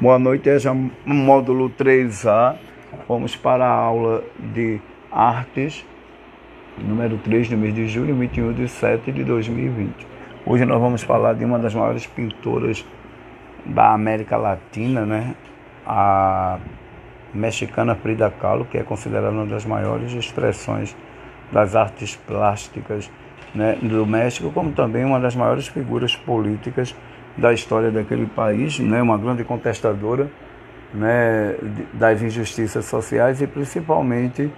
Boa noite, é já módulo 3A. Vamos para a aula de artes, número 3, no mês de julho, 21 de 7 de 2020. Hoje nós vamos falar de uma das maiores pintoras da América Latina, né? A mexicana Frida Kahlo, que é considerada uma das maiores expressões das artes plásticas né, do México, como também uma das maiores figuras políticas da história daquele país, né, uma grande contestadora né, das injustiças sociais e principalmente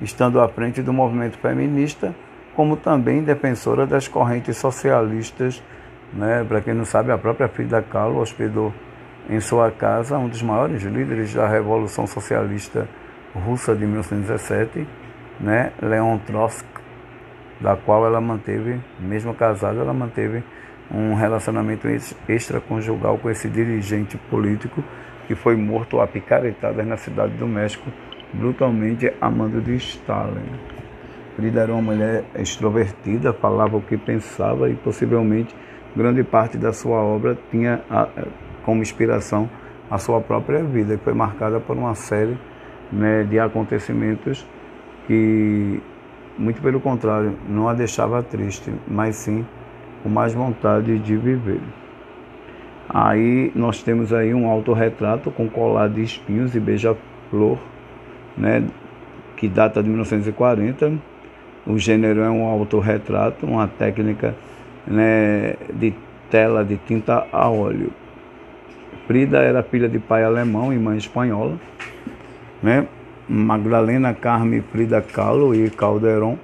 estando à frente do movimento feminista, como também defensora das correntes socialistas. Né, Para quem não sabe, a própria Frida Kahlo hospedou em sua casa um dos maiores líderes da Revolução Socialista Russa de 1917, né, Leon Trotsky, da qual ela manteve, mesmo casada, ela manteve um relacionamento extraconjugal com esse dirigente político que foi morto a picaretadas na cidade do México, brutalmente a mando de Stalin. Frida era uma mulher extrovertida, falava o que pensava e possivelmente grande parte da sua obra tinha como inspiração a sua própria vida, que foi marcada por uma série né, de acontecimentos que, muito pelo contrário, não a deixava triste, mas sim com mais vontade de viver. Aí nós temos aí um autorretrato com colar de espinhos e beija-flor, né, que data de 1940. O gênero é um autorretrato, uma técnica né, de tela de tinta a óleo. Frida era filha de pai alemão e mãe espanhola, né? Magdalena Carme Frida Kahlo e Calderon,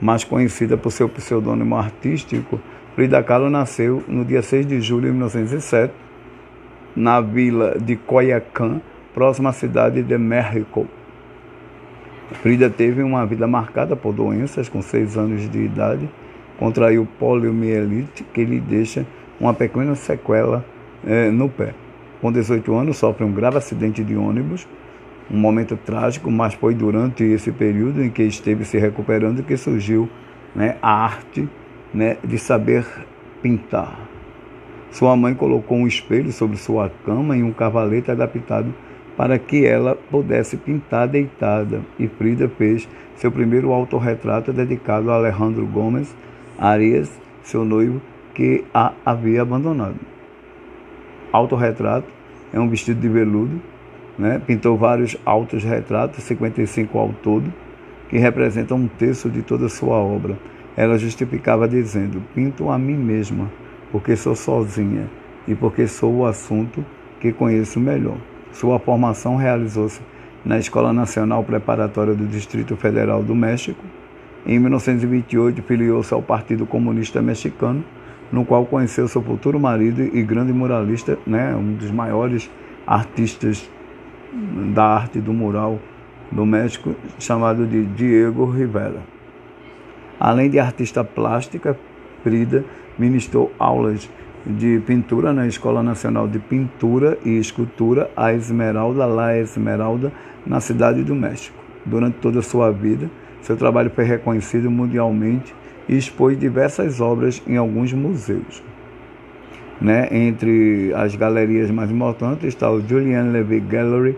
mais conhecida por seu pseudônimo artístico Frida Kahlo nasceu no dia 6 de julho de 1907, na vila de Coyacán, próxima à cidade de México. Frida teve uma vida marcada por doenças com 6 anos de idade, contraiu poliomielite, que lhe deixa uma pequena sequela eh, no pé. Com 18 anos, sofre um grave acidente de ônibus, um momento trágico, mas foi durante esse período em que esteve se recuperando que surgiu né, a arte né, de saber pintar. Sua mãe colocou um espelho sobre sua cama e um cavalete adaptado para que ela pudesse pintar deitada, e Frida fez seu primeiro autorretrato dedicado a Alejandro Gomes Arias, seu noivo, que a havia abandonado. Autorretrato é um vestido de veludo, né? pintou vários autorretratos, 55 ao todo, que representam um terço de toda a sua obra. Ela justificava dizendo: Pinto a mim mesma, porque sou sozinha e porque sou o assunto que conheço melhor. Sua formação realizou-se na Escola Nacional Preparatória do Distrito Federal do México. Em 1928, filiou-se ao Partido Comunista Mexicano, no qual conheceu seu futuro marido e grande muralista, né, um dos maiores artistas da arte do mural do México, chamado de Diego Rivera. Além de artista plástica, Frida ministrou aulas de pintura na Escola Nacional de Pintura e Escultura, a Esmeralda La Esmeralda, na cidade do México. Durante toda a sua vida, seu trabalho foi reconhecido mundialmente e expôs diversas obras em alguns museus. Né? Entre as galerias mais importantes está o Julian Levy Gallery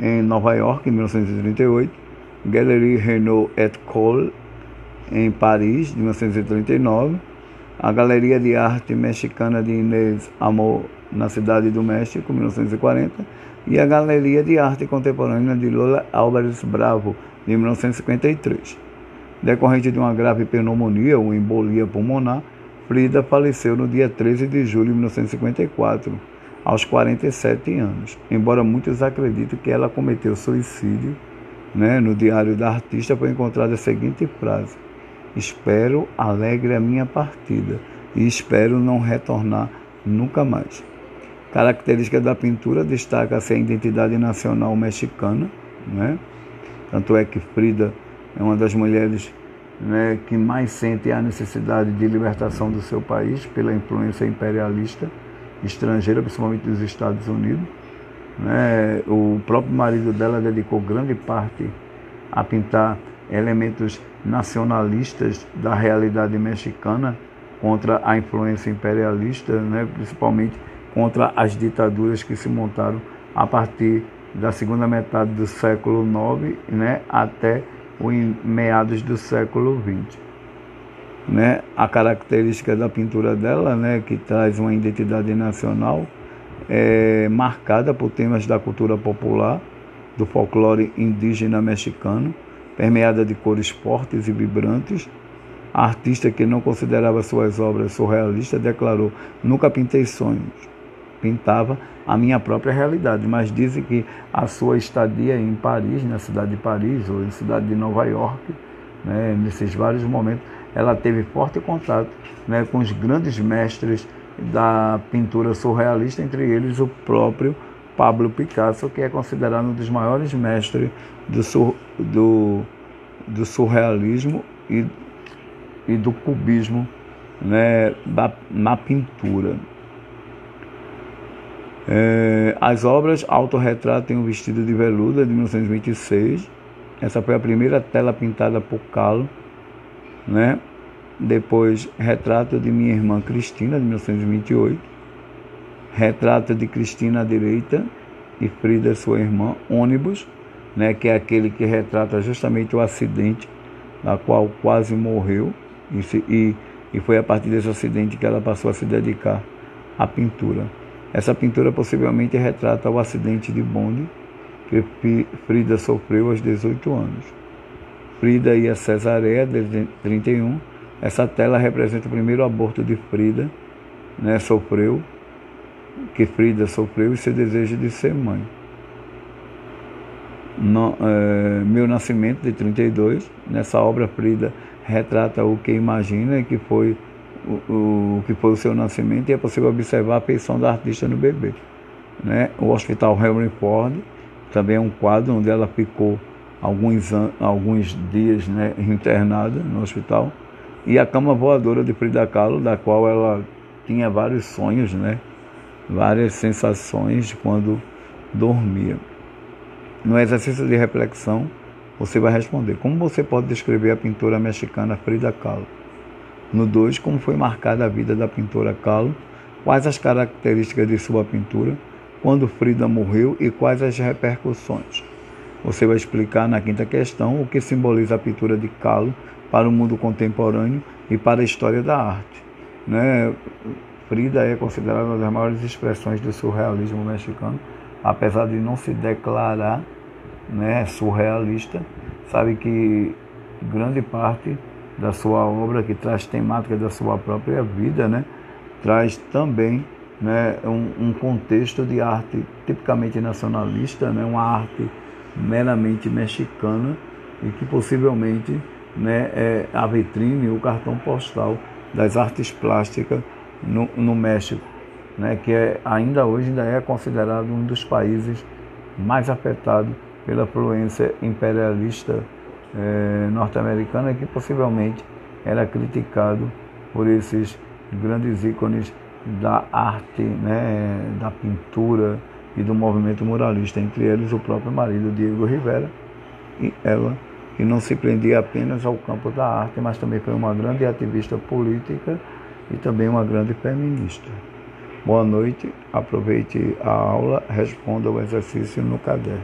em Nova York, em 1938, Galerie Renault et Cole em Paris, de 1939, a Galeria de Arte Mexicana de Inês Amor, na Cidade do México, 1940, e a Galeria de Arte Contemporânea de Lola Álvares Bravo, de 1953. Decorrente de uma grave pneumonia ou embolia pulmonar, Frida faleceu no dia 13 de julho de 1954, aos 47 anos. Embora muitos acreditem que ela cometeu suicídio, né, no Diário da Artista foi encontrada a seguinte frase: Espero alegre a minha partida e espero não retornar nunca mais. Característica da pintura destaca-se a identidade nacional mexicana, né? tanto é que Frida é uma das mulheres né, que mais sente a necessidade de libertação do seu país pela influência imperialista estrangeira, principalmente dos Estados Unidos. Né? O próprio marido dela dedicou grande parte a pintar elementos nacionalistas da realidade mexicana contra a influência imperialista, né, principalmente contra as ditaduras que se montaram a partir da segunda metade do século IX né, até o meados do século XX. Né, a característica da pintura dela, né, que traz uma identidade nacional, é marcada por temas da cultura popular, do folclore indígena mexicano, permeada de cores fortes e vibrantes. A artista que não considerava suas obras surrealistas declarou: Nunca pintei sonhos, pintava a minha própria realidade, mas dizem que a sua estadia em Paris, na cidade de Paris ou em cidade de Nova York, né, nesses vários momentos, ela teve forte contato né, com os grandes mestres da pintura surrealista, entre eles o próprio Pablo Picasso, que é considerado um dos maiores mestres do, sur, do, do surrealismo e, e do cubismo né, da, na pintura. É, as obras Autorretrato em um Vestido de Veludo, de 1926. Essa foi a primeira tela pintada por Calo. Né? Depois, Retrato de Minha Irmã Cristina, de 1928. Retrato de Cristina à direita e Frida, sua irmã, ônibus, né, que é aquele que retrata justamente o acidente da qual quase morreu e, se, e, e foi a partir desse acidente que ela passou a se dedicar à pintura. Essa pintura possivelmente retrata o acidente de bonde que Frida sofreu aos 18 anos. Frida e a Cesareia, de 31. Essa tela representa o primeiro aborto de Frida, né, sofreu, que Frida sofreu e seu desejo de ser mãe. No, é, Meu Nascimento, de 32. Nessa obra, Frida retrata o que imagina que foi o, o, que foi o seu nascimento e é possível observar a feição da artista no bebê. Né? O Hospital Henry Ford também é um quadro onde ela ficou alguns, alguns dias né, internada no hospital. E a cama voadora de Frida Kahlo, da qual ela tinha vários sonhos, né? várias sensações quando dormia. No exercício de reflexão, você vai responder: como você pode descrever a pintora mexicana Frida Kahlo? No 2, como foi marcada a vida da pintora Kahlo? Quais as características de sua pintura? Quando Frida morreu e quais as repercussões? Você vai explicar na quinta questão o que simboliza a pintura de Kahlo para o mundo contemporâneo e para a história da arte. Né? Frida é considerada uma das maiores expressões do surrealismo mexicano, apesar de não se declarar né, surrealista, sabe que grande parte da sua obra, que traz temática da sua própria vida, né? traz também né, um, um contexto de arte tipicamente nacionalista, né, uma arte meramente mexicana e que possivelmente né, é a vitrine, o cartão postal das artes plásticas no, no México, né, que é, ainda hoje ainda é considerado um dos países mais afetados pela influência imperialista é, norte-americana que possivelmente era criticado por esses grandes ícones da arte, né, da pintura e do movimento muralista, entre eles o próprio marido Diego Rivera e ela, que não se prendia apenas ao campo da arte, mas também foi uma grande ativista política e também uma grande feminista. Boa noite, aproveite a aula, responda o exercício no caderno.